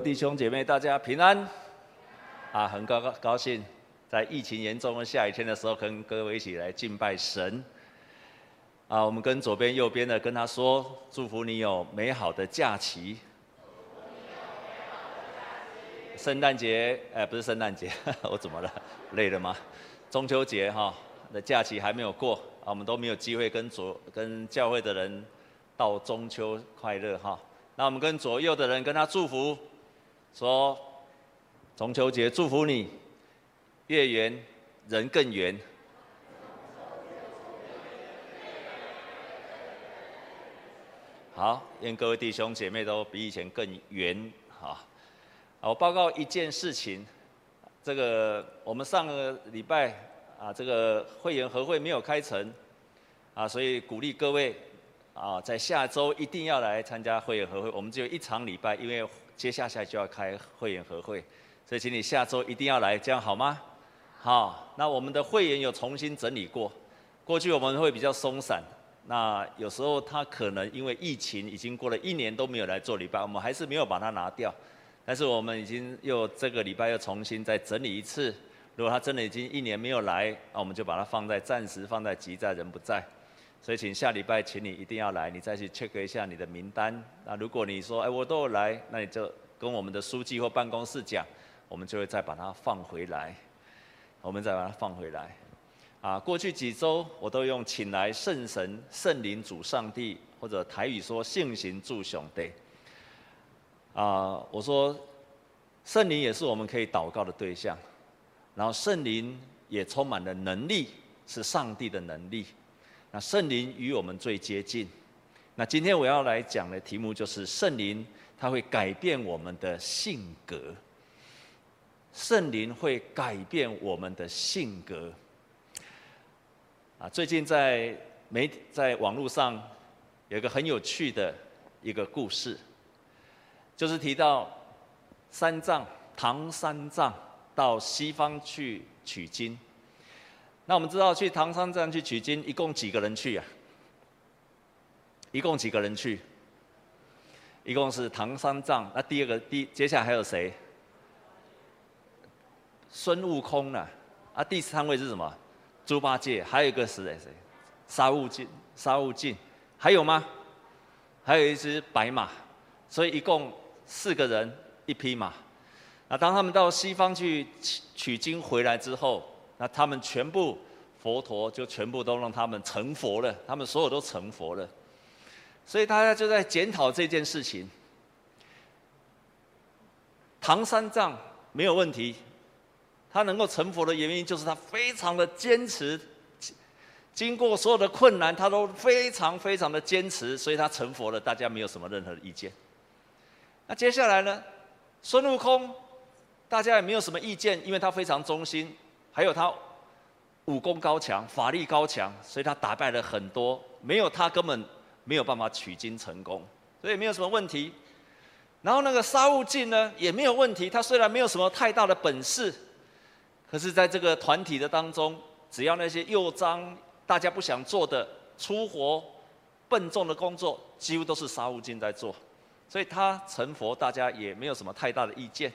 弟兄姐妹，大家平安啊！很高高高兴，在疫情严重的下雨天的时候，跟各位一起来敬拜神啊！我们跟左边、右边的跟他说：祝福你有美好的假期。圣诞节，哎，不是圣诞节，我怎么了？累了吗？中秋节哈的假期还没有过啊，我们都没有机会跟左跟教会的人到中秋快乐哈。那我们跟左右的人跟他祝福。说中秋节祝福你，月圆人更圆。好，愿各位弟兄姐妹都比以前更圆。好，我报告一件事情，这个我们上个礼拜啊，这个会员和会没有开成啊，所以鼓励各位啊，在下周一定要来参加会员和会。我们只有一场礼拜，因为。接下来就要开会员和会，所以请你下周一定要来，这样好吗？好，那我们的会员有重新整理过，过去我们会比较松散，那有时候他可能因为疫情已经过了一年都没有来做礼拜，我们还是没有把它拿掉，但是我们已经又这个礼拜又重新再整理一次，如果他真的已经一年没有来，那我们就把它放在暂时放在急在人不在。所以，请下礼拜，请你一定要来，你再去 check 一下你的名单。那如果你说，哎，我都有来，那你就跟我们的书记或办公室讲，我们就会再把它放回来。我们再把它放回来。啊，过去几周我都用请来圣神、圣灵主上帝，或者台语说圣行助兄弟。啊，我说圣灵也是我们可以祷告的对象，然后圣灵也充满了能力，是上帝的能力。那圣灵与我们最接近。那今天我要来讲的题目就是圣灵，它会改变我们的性格。圣灵会改变我们的性格。啊，最近在媒在网络上有一个很有趣的一个故事，就是提到三藏唐三藏到西方去取经。那我们知道去唐三藏去取经，一共几个人去啊？一共几个人去？一共是唐三藏。那第二个，第接下来还有谁？孙悟空呢？啊，第三位是什么？猪八戒。还有一个是谁？谁？沙悟净。沙悟净。还有吗？还有一只白马。所以一共四个人，一匹马。那当他们到西方去取取经回来之后。那他们全部佛陀就全部都让他们成佛了，他们所有都成佛了，所以大家就在检讨这件事情。唐三藏没有问题，他能够成佛的原因就是他非常的坚持，经过所有的困难，他都非常非常的坚持，所以他成佛了，大家没有什么任何的意见。那接下来呢，孙悟空，大家也没有什么意见，因为他非常忠心。还有他武功高强，法力高强，所以他打败了很多，没有他根本没有办法取经成功，所以没有什么问题。然后那个沙悟净呢，也没有问题，他虽然没有什么太大的本事，可是在这个团体的当中，只要那些又脏、大家不想做的粗活、笨重的工作，几乎都是沙悟净在做，所以他成佛，大家也没有什么太大的意见。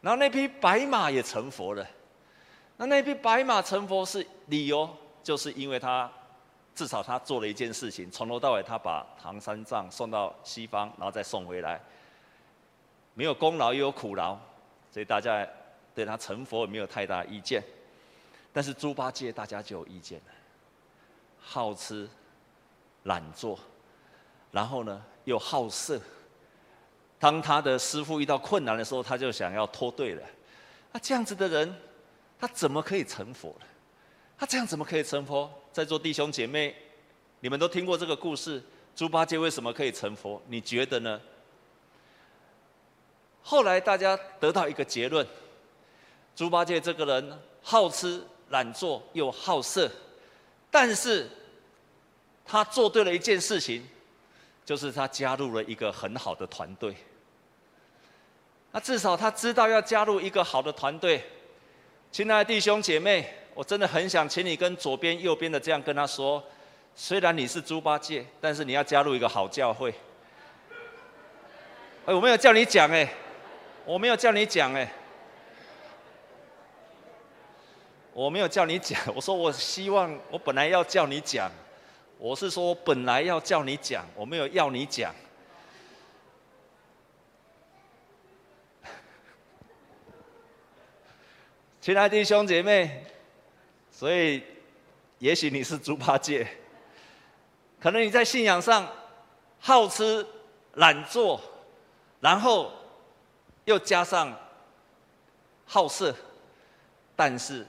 然后那匹白马也成佛了。那那匹白马成佛是理由，就是因为他至少他做了一件事情，从头到尾他把唐三藏送到西方，然后再送回来，没有功劳也有苦劳，所以大家对他成佛也没有太大意见。但是猪八戒大家就有意见了，好吃懒做，然后呢又好色，当他的师傅遇到困难的时候，他就想要脱队了。那这样子的人。他怎么可以成佛呢？他这样怎么可以成佛？在座弟兄姐妹，你们都听过这个故事，猪八戒为什么可以成佛？你觉得呢？后来大家得到一个结论：猪八戒这个人好吃懒做又好色，但是他做对了一件事情，就是他加入了一个很好的团队。那至少他知道要加入一个好的团队。亲爱的弟兄姐妹，我真的很想请你跟左边、右边的这样跟他说：虽然你是猪八戒，但是你要加入一个好教会。哎，我没有叫你讲哎，我没有叫你讲哎，我没有叫你讲。我说我希望，我本来要叫你讲。我是说本来要叫你讲，我没有要你讲。亲爱的弟兄姐妹，所以也许你是猪八戒，可能你在信仰上好吃懒做，然后又加上好色，但是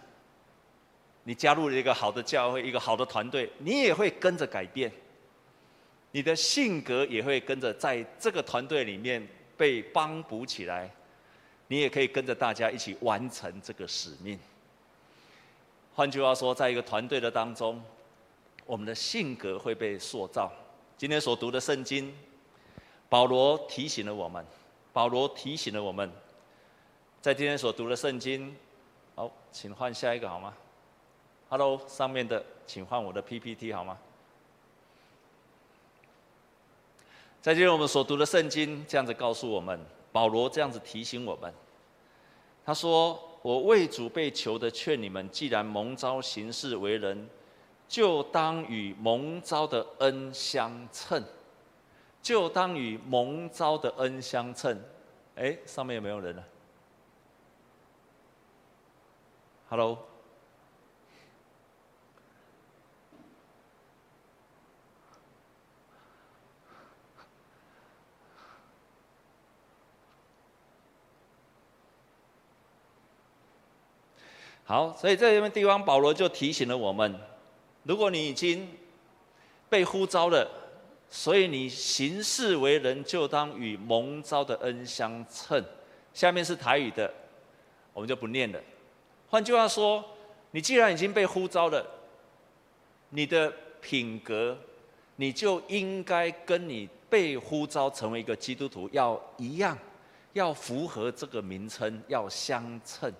你加入了一个好的教会，一个好的团队，你也会跟着改变，你的性格也会跟着在这个团队里面被帮补起来。你也可以跟着大家一起完成这个使命。换句话说，在一个团队的当中，我们的性格会被塑造。今天所读的圣经，保罗提醒了我们。保罗提醒了我们，在今天所读的圣经，好，请换下一个好吗？Hello，上面的，请换我的 PPT 好吗？在今天我们所读的圣经，这样子告诉我们。保罗这样子提醒我们，他说：“我为主被囚的，劝你们，既然蒙召行事为人，就当与蒙召的恩相称，就当与蒙召的恩相称。”哎，上面有没有人呢？Hello。好，所以在这边地方，保罗就提醒了我们：如果你已经被呼召了，所以你行事为人就当与蒙召的恩相称。下面是台语的，我们就不念了。换句话说，你既然已经被呼召了，你的品格，你就应该跟你被呼召成为一个基督徒要一样，要符合这个名称，要相称。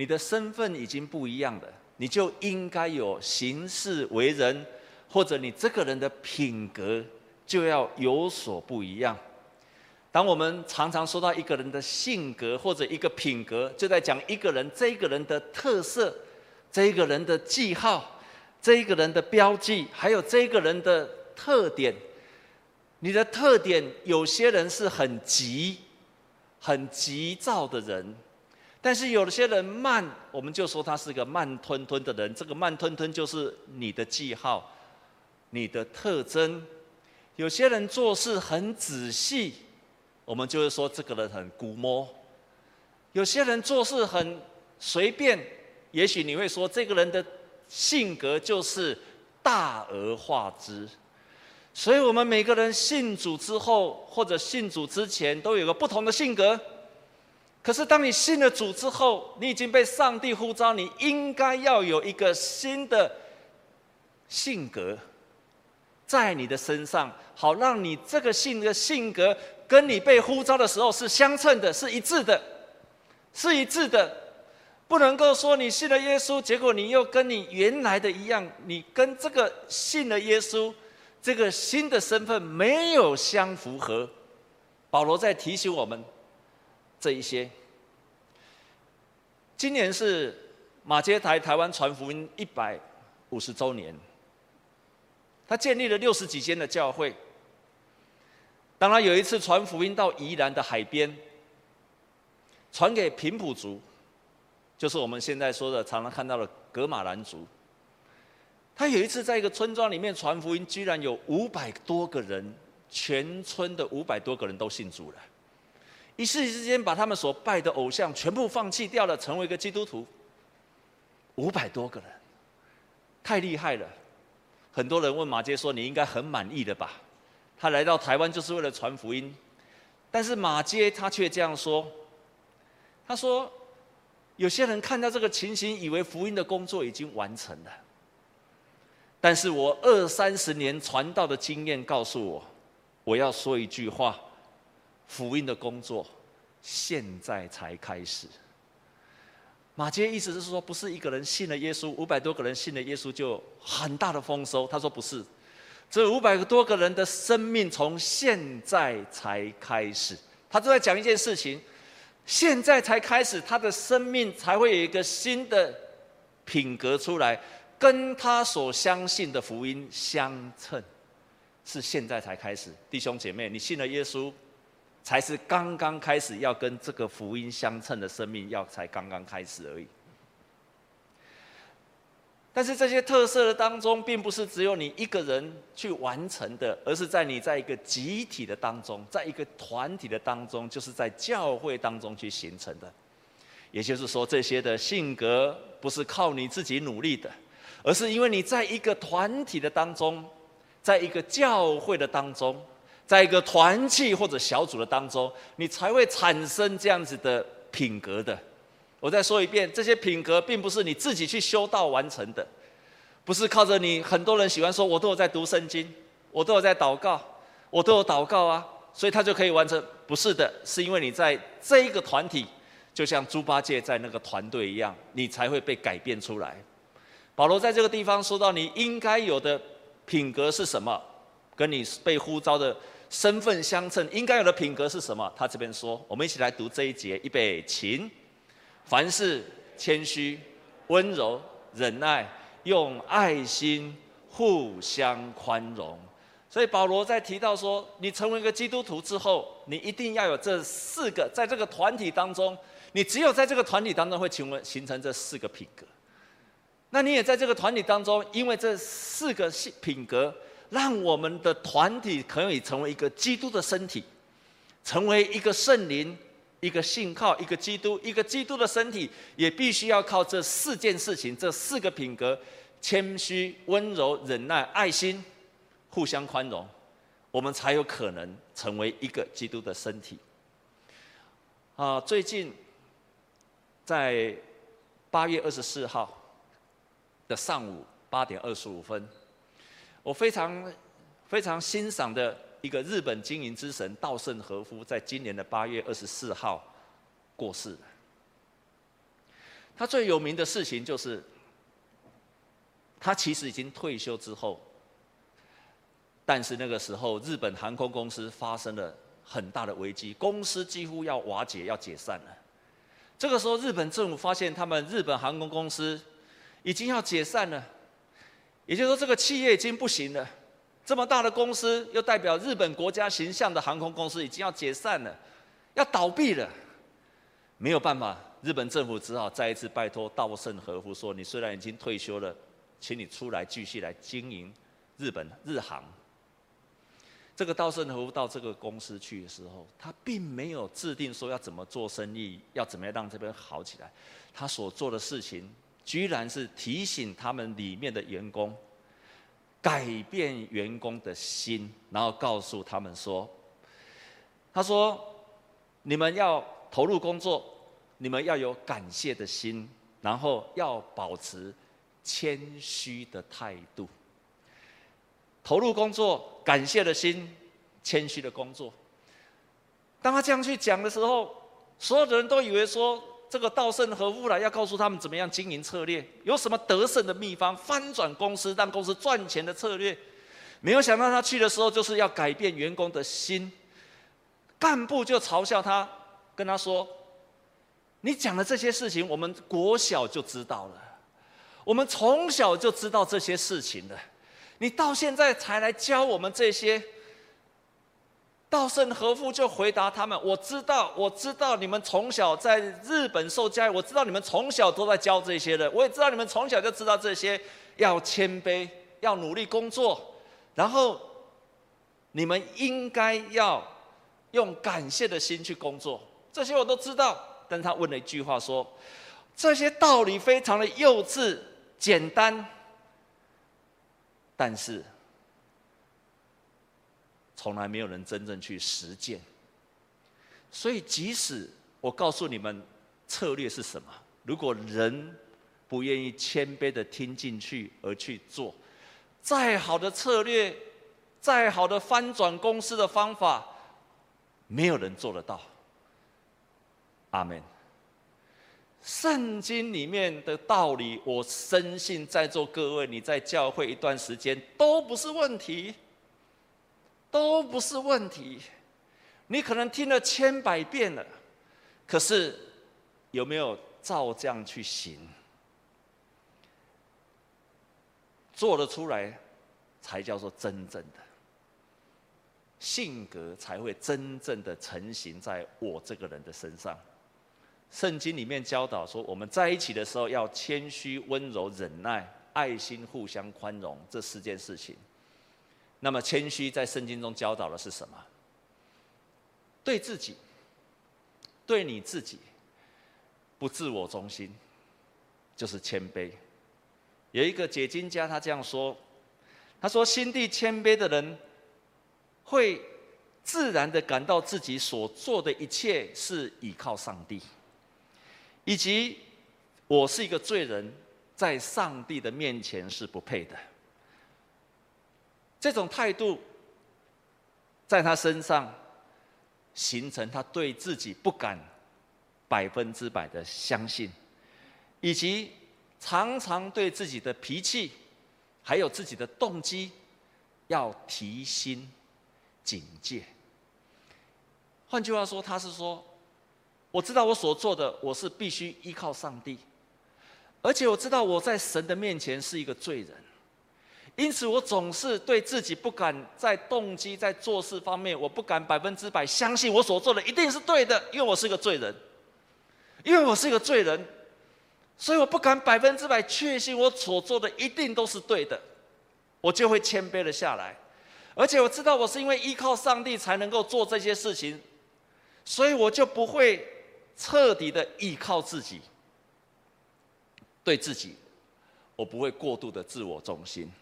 你的身份已经不一样了，你就应该有行事为人，或者你这个人的品格就要有所不一样。当我们常常说到一个人的性格或者一个品格，就在讲一个人这个人的特色、这个人的记号、这个人的标记，还有这个人的特点。你的特点，有些人是很急、很急躁的人。但是有些人慢，我们就说他是个慢吞吞的人。这个慢吞吞就是你的记号，你的特征。有些人做事很仔细，我们就会说这个人很估摸。有些人做事很随便，也许你会说这个人的性格就是大而化之。所以我们每个人信主之后，或者信主之前，都有个不同的性格。可是，当你信了主之后，你已经被上帝呼召，你应该要有一个新的性格在你的身上，好让你这个性的性格跟你被呼召的时候是相称的，是一致的，是一致的。不能够说你信了耶稣，结果你又跟你原来的一样，你跟这个信了耶稣这个新的身份没有相符合。保罗在提醒我们。这一些，今年是马街台台湾传福音一百五十周年，他建立了六十几间的教会。当他有一次传福音到宜兰的海边，传给平埔族，就是我们现在说的常常看到的噶玛兰族。他有一次在一个村庄里面传福音，居然有五百多个人，全村的五百多个人都信主了。一时之间，把他们所拜的偶像全部放弃掉了，成为一个基督徒。五百多个人，太厉害了！很多人问马偕说：“你应该很满意的吧？”他来到台湾就是为了传福音，但是马偕他却这样说：“他说，有些人看到这个情形，以为福音的工作已经完成了。但是我二三十年传道的经验告诉我，我要说一句话。”福音的工作现在才开始。马杰意思是说，不是一个人信了耶稣，五百多个人信了耶稣就很大的丰收。他说不是，这五百多个人的生命从现在才开始。他都在讲一件事情：现在才开始，他的生命才会有一个新的品格出来，跟他所相信的福音相称，是现在才开始。弟兄姐妹，你信了耶稣，才是刚刚开始要跟这个福音相称的生命，要才刚刚开始而已。但是这些特色的当中，并不是只有你一个人去完成的，而是在你在一个集体的当中，在一个团体的当中，就是在教会当中去形成的。也就是说，这些的性格不是靠你自己努力的，而是因为你在一个团体的当中，在一个教会的当中，在一个团契或者小组的当中，你才会产生这样子的品格的。我再说一遍，这些品格并不是你自己去修道完成的，不是靠着你。很多人喜欢说，我都有在读圣经，我都有在祷告，我都有祷告啊，所以他就可以完成。不是的，是因为你在这一个团体，就像猪八戒在那个团队一样，你才会被改变出来。保罗在这个地方说到，你应该有的品格是什么？跟你被呼召的身份相称，应该有的品格是什么？他这边说，我们一起来读这一节，预备，请。凡事谦虚、温柔、忍耐，用爱心互相宽容。所以保罗在提到说，你成为一个基督徒之后，你一定要有这四个，在这个团体当中，你只有在这个团体当中会成为形成这四个品格。那你也在这个团体当中，因为这四个品格，让我们的团体可以成为一个基督的身体，成为一个圣灵。一个信靠一个基督，一个基督的身体，也必须要靠这四件事情，这四个品格：谦虚、温柔、忍耐、爱心，互相宽容，我们才有可能成为一个基督的身体。啊，最近在八月二十四号的上午八点二十五分，我非常非常欣赏的。一个日本经营之神稻盛和夫，在今年的八月二十四号过世了。他最有名的事情就是，他其实已经退休之后，但是那个时候日本航空公司发生了很大的危机，公司几乎要瓦解、要解散了。这个时候，日本政府发现他们日本航空公司已经要解散了，也就是说，这个企业已经不行了。这么大的公司，又代表日本国家形象的航空公司，已经要解散了，要倒闭了。没有办法，日本政府只好再一次拜托稻盛和夫说：“你虽然已经退休了，请你出来继续来经营日本日航。”这个稻盛和夫到这个公司去的时候，他并没有制定说要怎么做生意，要怎么样让这边好起来。他所做的事情，居然是提醒他们里面的员工。改变员工的心，然后告诉他们说：“他说，你们要投入工作，你们要有感谢的心，然后要保持谦虚的态度。投入工作，感谢的心，谦虚的工作。当他这样去讲的时候，所有的人都以为说。”这个稻盛和夫来要告诉他们怎么样经营策略，有什么得胜的秘方，翻转公司让公司赚钱的策略。没有想到他去的时候就是要改变员工的心，干部就嘲笑他，跟他说：“你讲的这些事情，我们国小就知道了，我们从小就知道这些事情了，你到现在才来教我们这些。”稻盛和夫就回答他们：“我知道，我知道你们从小在日本受教育，我知道你们从小都在教这些的，我也知道你们从小就知道这些，要谦卑，要努力工作，然后你们应该要用感谢的心去工作，这些我都知道。”但他问了一句话说：“这些道理非常的幼稚、简单，但是。”从来没有人真正去实践，所以即使我告诉你们策略是什么，如果人不愿意谦卑的听进去而去做，再好的策略，再好的翻转公司的方法，没有人做得到。阿门。圣经里面的道理，我深信在座各位你在教会一段时间都不是问题。都不是问题，你可能听了千百遍了，可是有没有照这样去行？做得出来，才叫做真正的性格，才会真正的成型在我这个人的身上。圣经里面教导说，我们在一起的时候要谦虚、温柔、忍耐、爱心、互相宽容这四件事情。那么谦虚在圣经中教导的是什么？对自己，对你自己，不自我中心，就是谦卑。有一个解经家，他这样说：“他说，心地谦卑的人，会自然的感到自己所做的一切是倚靠上帝，以及我是一个罪人，在上帝的面前是不配的。这种态度，在他身上形成他对自己不敢百分之百的相信，以及。”常常对自己的脾气，还有自己的动机，要提心警戒。换句话说，他是说，我知道我所做的，我是必须依靠上帝，而且我知道我在神的面前是一个罪人，因此我总是对自己不敢在动机、在做事方面，我不敢百分之百相信我所做的一定是对的，因为我是个罪人，因为我是个罪人。所以我不敢百分之百确信我所做的一定都是对的，我就会谦卑了下来，而且我知道我是因为依靠上帝才能够做这些事情，所以我就不会彻底的依靠自己，对自己，我不会过度的自我中心。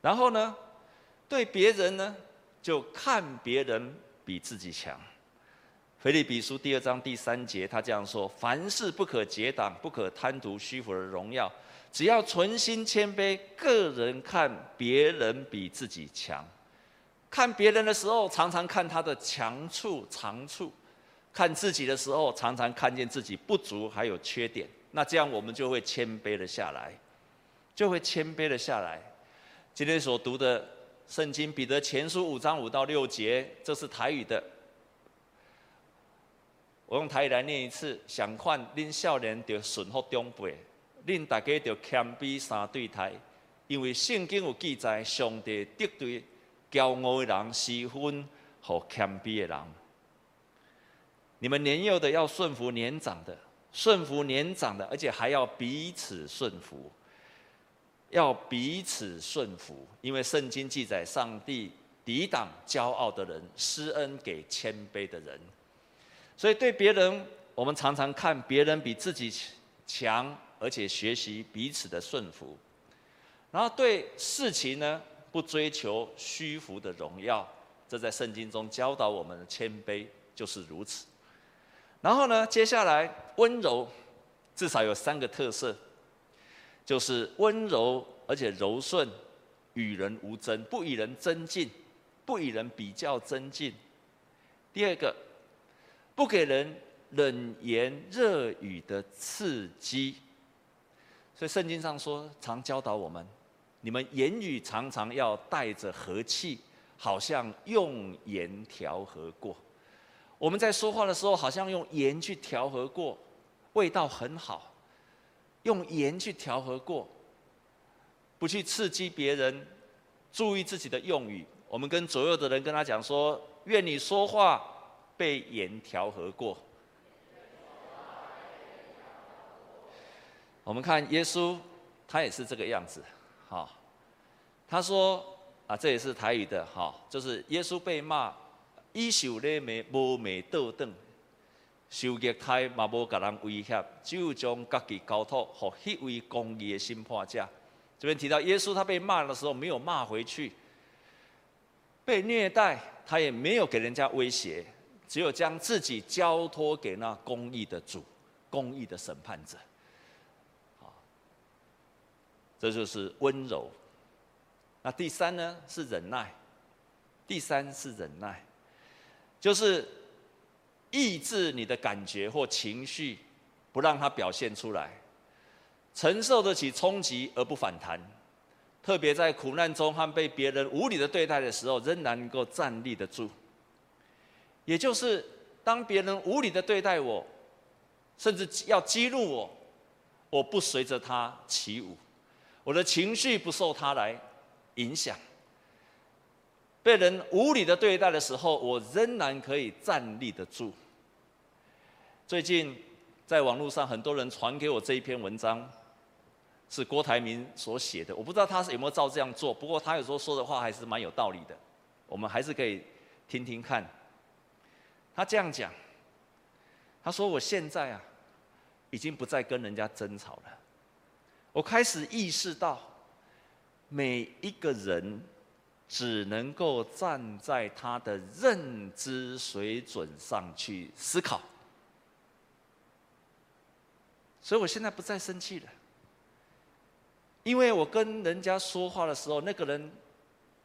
然后呢，对别人呢，就看别人比自己强。腓立比书第二章第三节，他这样说：凡事不可结党，不可贪图虚浮的荣耀，只要存心谦卑，个人看别人比自己强。看别人的时候，常常看他的强处、长处；看自己的时候，常常看见自己不足还有缺点。那这样我们就会谦卑了下来，就会谦卑了下来。今天所读的圣经，彼得前书五章五到六节，这是台语的。我用台语来念一次：想看恁少年就顺服长辈，恁大家就谦卑三对台，因为圣经有记载，上帝敌对骄傲的人，施分和谦卑的人。你们年幼的要顺服年长的，顺服年长的，而且还要彼此顺服，要彼此顺服，因为圣经记载，上帝抵挡骄傲的人，施恩给谦卑的人。所以对别人，我们常常看别人比自己强，而且学习彼此的顺服。然后对事情呢，不追求虚浮的荣耀，这在圣经中教导我们的谦卑就是如此。然后呢，接下来温柔，至少有三个特色，就是温柔而且柔顺，与人无争，不与人争竞，不与人比较争竞。第二个。不给人冷言热语的刺激，所以圣经上说，常教导我们，你们言语常常要带着和气，好像用盐调和过。我们在说话的时候，好像用盐去调和过，味道很好。用盐去调和过，不去刺激别人，注意自己的用语。我们跟左右的人跟他讲说，愿你说话。被盐调和过。我们看耶稣，他也是这个样子，好，他说啊，这也是台语的，好，就是耶稣被骂，伊受咧没无美豆等，受虐待嘛无甲人威胁，就将家己交托，和迄位公义的审判者。这边提到耶稣他被骂的时候，没有骂回去，被虐待，他也没有给人家威胁。只有将自己交托给那公义的主，公义的审判者。好，这就是温柔。那第三呢是忍耐，第三是忍耐，就是抑制你的感觉或情绪，不让它表现出来，承受得起冲击而不反弹，特别在苦难中和被别人无理的对待的时候，仍然能够站立得住。也就是，当别人无理的对待我，甚至要激怒我，我不随着他起舞，我的情绪不受他来影响。被人无理的对待的时候，我仍然可以站立得住。最近在网络上，很多人传给我这一篇文章，是郭台铭所写的。我不知道他是有没有照这样做，不过他有时候说的话还是蛮有道理的。我们还是可以听听看。他这样讲，他说：“我现在啊，已经不再跟人家争吵了。我开始意识到，每一个人。”只能够站在他的认知水准上去思考，所以我现在不再生气了，因为我跟人家说话的时候，那个人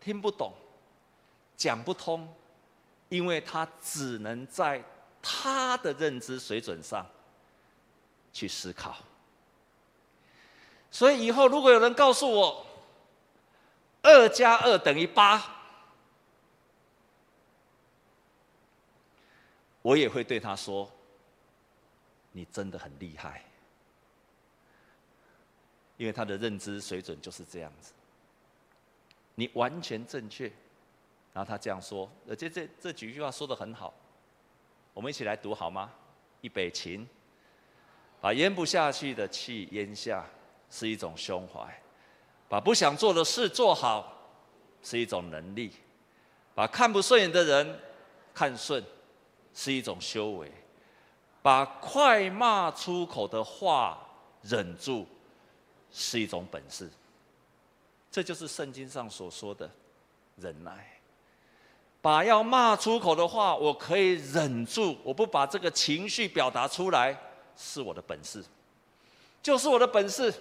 听不懂，讲不通，因为他只能在他的认知水准上去思考，所以以后如果有人告诉我，二加二等于八，我也会对他说：“你真的很厉害。”因为他的认知水准就是这样子。你完全正确，然后他这样说，而且这这几句话说的很好，我们一起来读好吗？预备起，把咽不下去的气咽下，是一种胸怀。把不想做的事做好，是一种能力；把看不顺眼的人看顺，是一种修为；把快骂出口的话忍住，是一种本事。这就是圣经上所说的忍耐。把要骂出口的话，我可以忍住，我不把这个情绪表达出来，是我的本事，就是我的本事，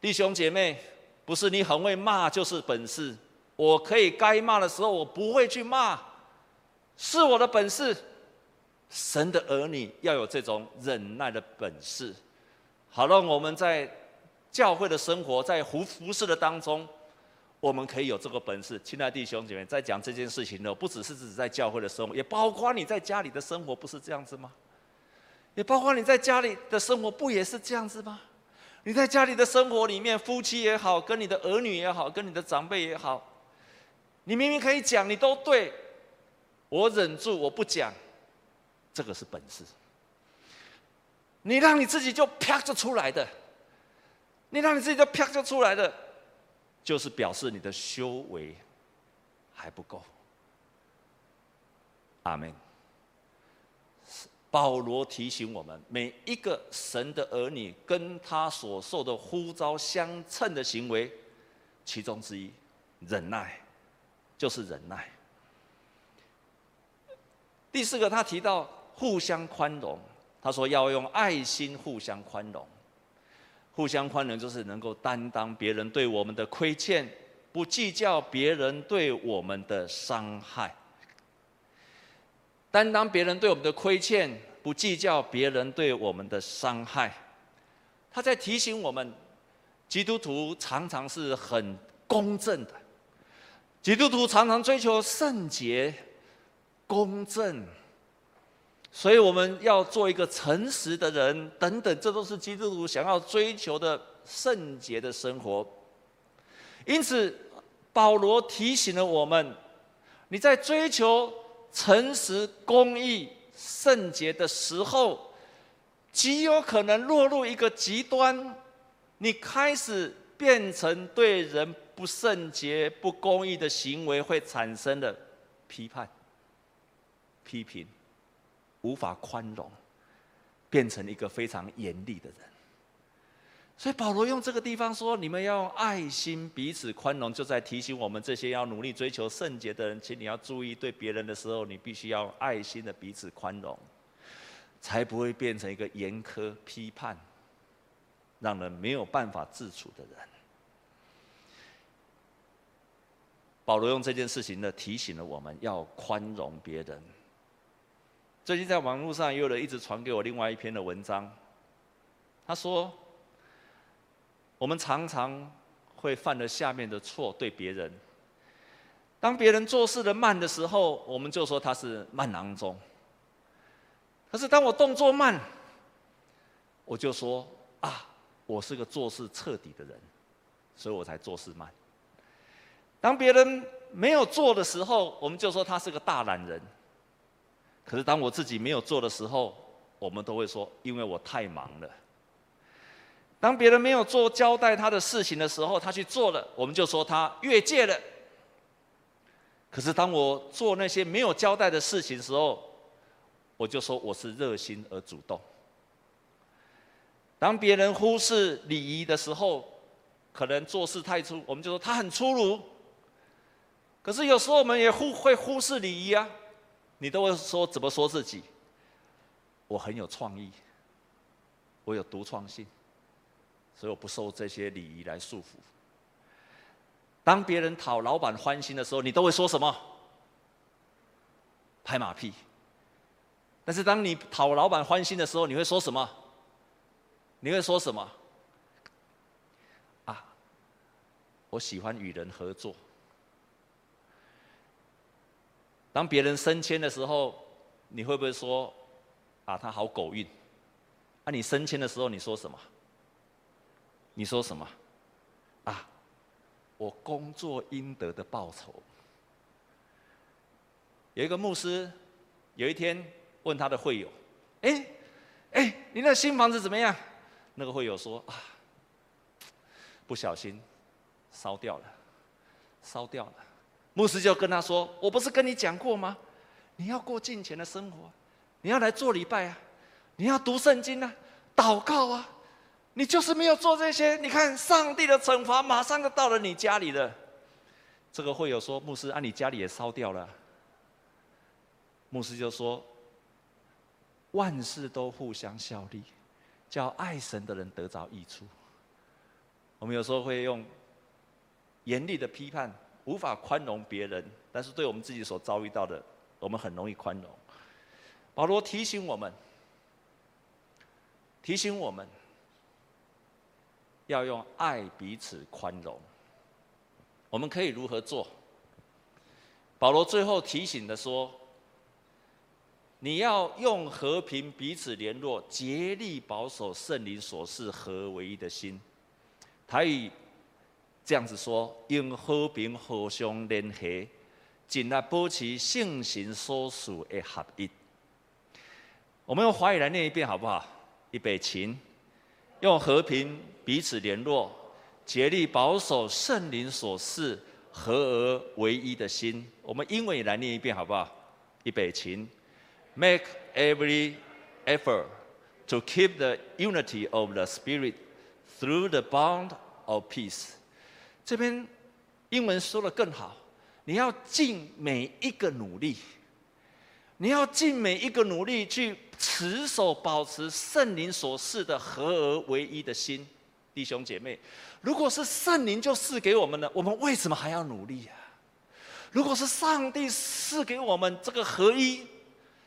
弟兄姐妹。不是你很会骂就是本事，我可以该骂的时候我不会去骂，是我的本事。神的儿女要有这种忍耐的本事，好让我们在教会的生活，在服服侍的当中，我们可以有这个本事。亲爱的弟兄姐妹，在讲这件事情呢，不只是指在教会的生活，也包括你在家里的生活，不是这样子吗？也包括你在家里的生活，不也是这样子吗？你在家里的生活里面，夫妻也好，跟你的儿女也好，跟你的长辈也好，你明明可以讲，你都对，我忍住，我不讲，这个是本事。你让你自己就啪就出来的，你让你自己就啪就出来的，就是表示你的修为还不够。阿门。保罗提醒我们，每一个神的儿女跟他所受的呼召相称的行为，其中之一，忍耐，就是忍耐。第四个，他提到互相宽容，他说要用爱心互相宽容，互相宽容就是能够担当别人对我们的亏欠，不计较别人对我们的伤害。担当别人对我们的亏欠，不计较别人对我们的伤害，他在提醒我们，基督徒常常是很公正的，基督徒常常追求圣洁、公正，所以我们要做一个诚实的人，等等，这都是基督徒想要追求的圣洁的生活。因此，保罗提醒了我们：你在追求。诚实、公义、圣洁的时候，极有可能落入一个极端，你开始变成对人不圣洁、不公义的行为会产生的批判、批评，无法宽容，变成一个非常严厉的人。所以保罗用这个地方说：“你们要用爱心彼此宽容。”就在提醒我们这些要努力追求圣洁的人，请你要注意，对别人的时候，你必须要用爱心的彼此宽容，才不会变成一个严苛批判、让人没有办法自处的人。保罗用这件事情呢，提醒了我们要宽容别人。最近在网络上又有人一直传给我另外一篇的文章，他说。我们常常会犯了下面的错，对别人。当别人做事的慢的时候，我们就说他是慢郎中；可是当我动作慢，我就说啊，我是个做事彻底的人，所以我才做事慢。当别人没有做的时候，我们就说他是个大懒人。可是当我自己没有做的时候，我们都会说，因为我太忙了。当别人没有做交代他的事情的时候，他去做了，我们就说他越界了。可是当我做那些没有交代的事情的时候，我就说我是热心而主动。当别人忽视礼仪的时候，可能做事太粗，我们就说他很粗鲁。可是有时候我们也忽会忽视礼仪啊，你都会说怎么说自己？我很有创意，我有独创性，所以我不受这些礼仪来束缚。当别人讨老板欢心的时候，你都会说什么？拍马屁。但是当你讨老板欢心的时候，你会说什么？你会说什么？啊，我喜欢与人合作。当别人升迁的时候，你会不会说？啊，他好狗运。啊，你升迁的时候你说什么？你说什么？啊，我工作应得的报酬。有一个牧师，有一天问他的会友：“哎，哎，你那新房子怎么样？”那个会友说：“啊，不小心烧掉了，烧掉了。”牧师就跟他说：“我不是跟你讲过吗？你要过敬虔的生活。”你要来做礼拜啊，你要读圣经啊，祷告啊，你就是没有做这些，你看上帝的惩罚马上就到了你家里了。这个会友说：“牧师，啊，你家里也烧掉了。”牧师就说：“万事都互相效力，叫爱神的人得着益处。”我们有时候会用严厉的批判，无法宽容别人，但是对我们自己所遭遇到的，我们很容易宽容。保罗提醒我们，提醒我们要用爱彼此宽容。我们可以如何做？保罗最后提醒的说：“你要用和平彼此联络，竭力保守圣灵所示和唯一的心。”台语这样子说：“用和平互相联合，尽力保持圣神所属的合一。”我们用华语来念一遍好不好？预备起，用和平彼此联络，竭力保守圣灵所赐合而为一的心。我们英文也来念一遍好不好？预备起，Make every effort to keep the unity of the Spirit through the bond of peace。这边英文说得更好，你要尽每一个努力。你要尽每一个努力去持守、保持圣灵所示的合而为一的心，弟兄姐妹。如果是圣灵就赐给我们的，我们为什么还要努力啊？如果是上帝赐给我们这个合一，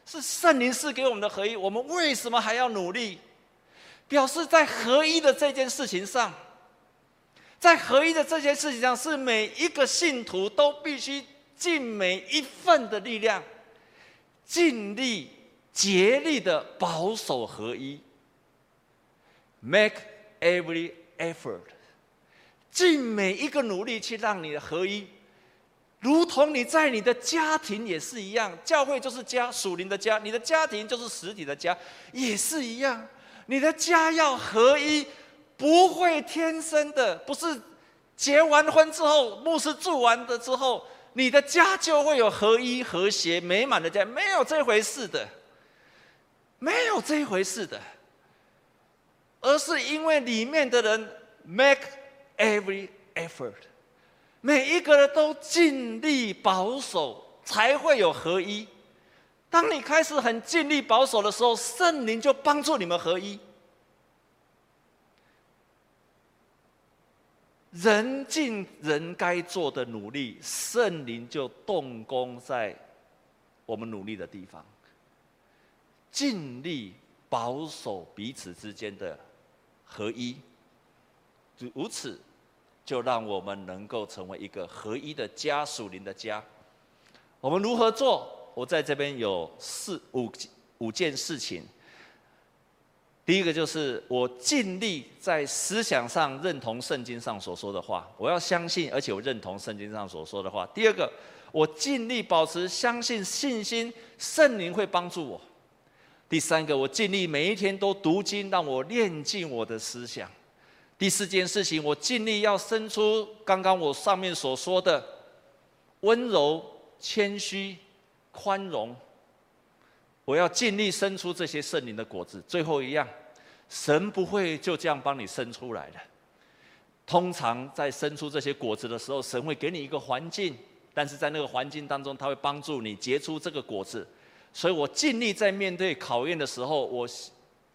是圣灵赐给我们的合一，我们为什么还要努力？表示在合一的这件事情上，在合一的这件事情上，是每一个信徒都必须尽每一份的力量。尽力、竭力的保守合一，make every effort，尽每一个努力去让你的合一，如同你在你的家庭也是一样，教会就是家，属灵的家，你的家庭就是实体的家，也是一样，你的家要合一，不会天生的，不是结完婚之后，牧师住完的之后。你的家就会有合一、和谐、美满的家，没有这回事的，没有这回事的，而是因为里面的人 make every effort，每一个人都尽力保守，才会有合一。当你开始很尽力保守的时候，圣灵就帮助你们合一。人尽人该做的努力，圣灵就动工在我们努力的地方，尽力保守彼此之间的合一，如此，就让我们能够成为一个合一的家，属灵的家。我们如何做？我在这边有四五五件事情。第一个就是我尽力在思想上认同圣经上所说的话，我要相信，而且我认同圣经上所说的话。第二个，我尽力保持相信信心，圣灵会帮助我。第三个，我尽力每一天都读经，让我练尽我的思想。第四件事情，我尽力要生出刚刚我上面所说的温柔、谦虚、宽容。我要尽力生出这些圣灵的果子。最后一样，神不会就这样帮你生出来的。通常在生出这些果子的时候，神会给你一个环境，但是在那个环境当中，他会帮助你结出这个果子。所以我尽力在面对考验的时候，我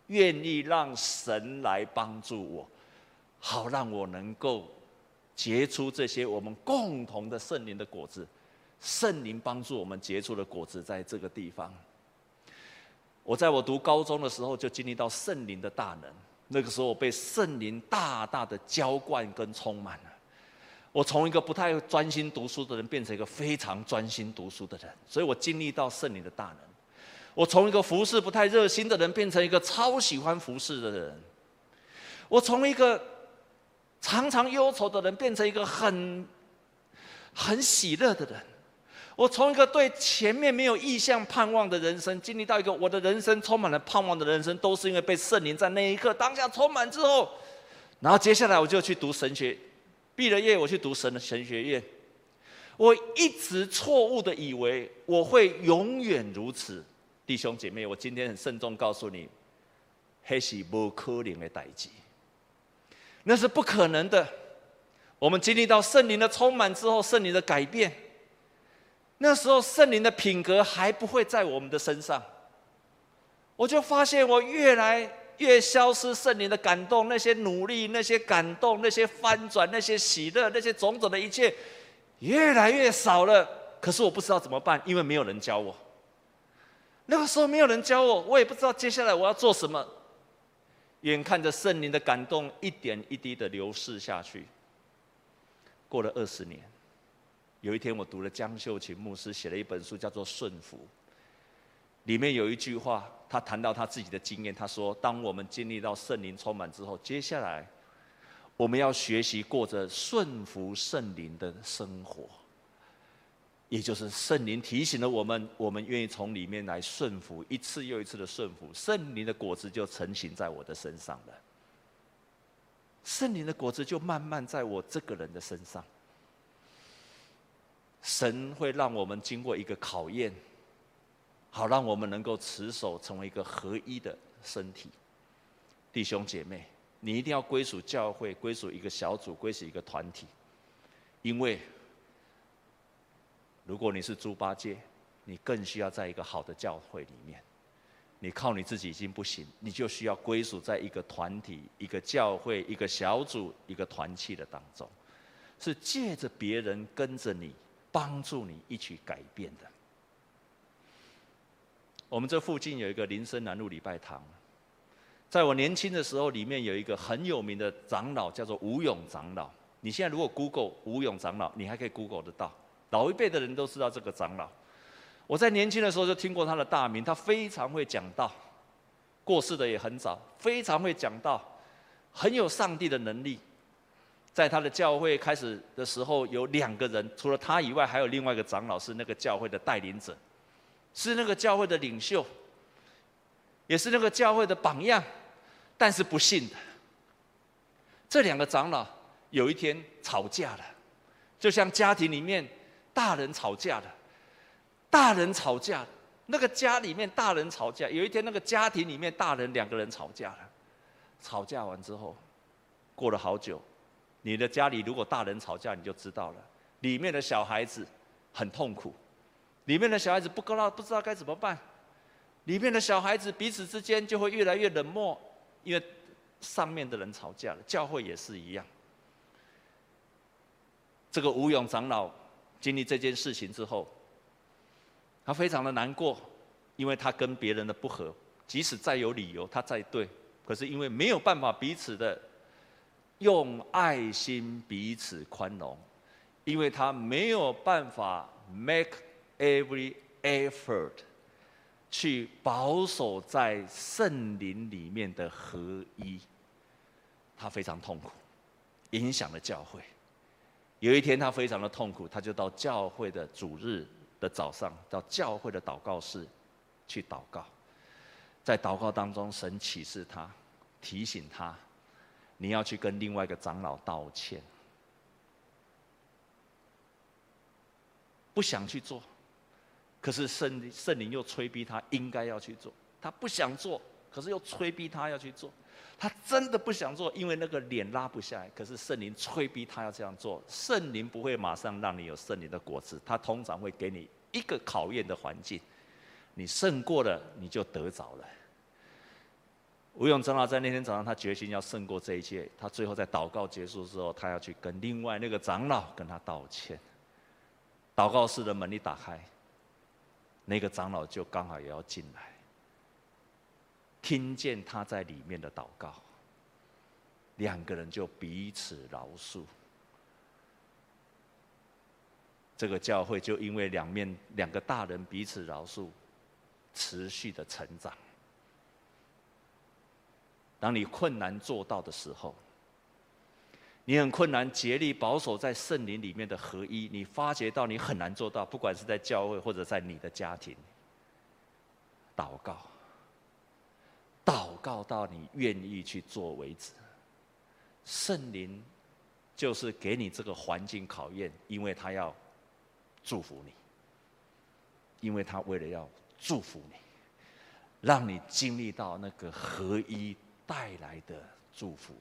愿意让神来帮助我，好让我能够结出这些我们共同的圣灵的果子。圣灵帮助我们结出的果子，在这个地方。我在我读高中的时候就经历到圣灵的大能，那个时候我被圣灵大大的浇灌跟充满了。我从一个不太专心读书的人变成一个非常专心读书的人，所以我经历到圣灵的大能。我从一个服侍不太热心的人变成一个超喜欢服侍的人。我从一个常常忧愁的人变成一个很很喜乐的人。我从一个对前面没有意向盼望的人生，经历到一个我的人生充满了盼望的人生，都是因为被圣灵在那一刻当下充满之后，然后接下来我就去读神学，毕了业我去读神的神学院，我一直错误的以为我会永远如此，弟兄姐妹，我今天很慎重告诉你，那是不可能的代志，那是不可能的。我们经历到圣灵的充满之后，圣灵的改变。那时候圣灵的品格还不会在我们的身上，我就发现我越来越消失圣灵的感动，那些努力、那些感动、那些翻转、那些喜乐、那些种种的一切，越来越少了。可是我不知道怎么办，因为没有人教我。那个时候没有人教我，我也不知道接下来我要做什么。眼看着圣灵的感动一点一滴的流逝下去，过了二十年。有一天，我读了江秀琴牧师写了一本书，叫做《顺服》。里面有一句话，他谈到他自己的经验。他说：“当我们经历到圣灵充满之后，接下来我们要学习过着顺服圣灵的生活。也就是圣灵提醒了我们，我们愿意从里面来顺服，一次又一次的顺服，圣灵的果子就成型在我的身上了。圣灵的果子就慢慢在我这个人的身上。”神会让我们经过一个考验，好让我们能够持守成为一个合一的身体。弟兄姐妹，你一定要归属教会，归属一个小组，归属一个团体。因为如果你是猪八戒，你更需要在一个好的教会里面。你靠你自己已经不行，你就需要归属在一个团体、一个教会、一个小组、一个团契的当中，是借着别人跟着你。帮助你一起改变的。我们这附近有一个林森南路礼拜堂，在我年轻的时候，里面有一个很有名的长老，叫做吴勇长老。你现在如果 Google 吴勇长老，你还可以 Google 得到。老一辈的人都知道这个长老。我在年轻的时候就听过他的大名，他非常会讲道，过世的也很早，非常会讲道，很有上帝的能力。在他的教会开始的时候，有两个人，除了他以外，还有另外一个长老是那个教会的带领者，是那个教会的领袖，也是那个教会的榜样。但是不幸的，这两个长老有一天吵架了，就像家庭里面大人吵架了，大人吵架，那个家里面大人吵架，有一天那个家庭里面大人两个人吵架了，吵架完之后，过了好久。你的家里如果大人吵架，你就知道了，里面的小孩子很痛苦，里面的小孩子不知道不知道该怎么办，里面的小孩子彼此之间就会越来越冷漠，因为上面的人吵架了。教会也是一样。这个吴勇长老经历这件事情之后，他非常的难过，因为他跟别人的不合，即使再有理由，他再对，可是因为没有办法彼此的。用爱心彼此宽容，因为他没有办法 make every effort 去保守在圣灵里面的合一，他非常痛苦，影响了教会。有一天他非常的痛苦，他就到教会的主日的早上，到教会的祷告室去祷告。在祷告当中，神启示他，提醒他，你要去跟另外一个长老道歉。不想去做，可是圣圣灵又催逼他应该要去做。他不想做，可是又催逼他要去做。他真的不想做，因为那个脸拉不下来。可是圣灵催逼他要这样做。圣灵不会马上让你有圣灵的果子，他通常会给你一个考验的环境。你胜过了，你就得着了。吴勇长老在那天早上，他决心要胜过这一切。他最后在祷告结束之后，他要去跟另外那个长老跟他道歉。祷告室的门一打开，那个长老就刚好也要进来，听见他在里面的祷告，两个人就彼此饶恕。这个教会就因为两面两个大人彼此饶恕，持续的成长。当你困难做到的时候，你很困难竭力保守在圣灵里面的合一，你发觉到你很难做到，不管是在教会或者在你的家庭，祷告，祷告到你愿意去做为止。圣灵就是给你这个环境考验，因为他要祝福你，因为他为了要祝福你，让你经历到那个合一带来的祝福。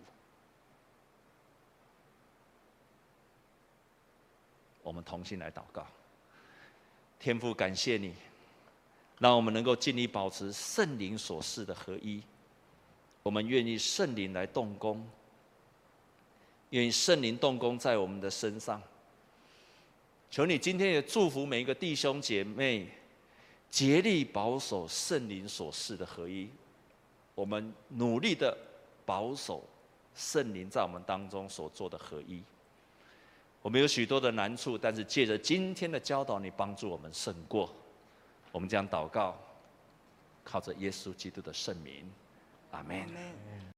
我们同心来祷告，天父感谢你，让我们能够尽力保持圣灵所示的合一。我们愿意圣灵来动工，愿意圣灵动工在我们的身上。求你今天也祝福每一个弟兄姐妹，竭力保守圣灵所示的合一。我们努力的保守圣灵在我们当中所做的合一。我们有许多的难处，但是借着今天的教导，你帮助我们胜过。我们将祷告，靠着耶稣基督的圣名，阿门。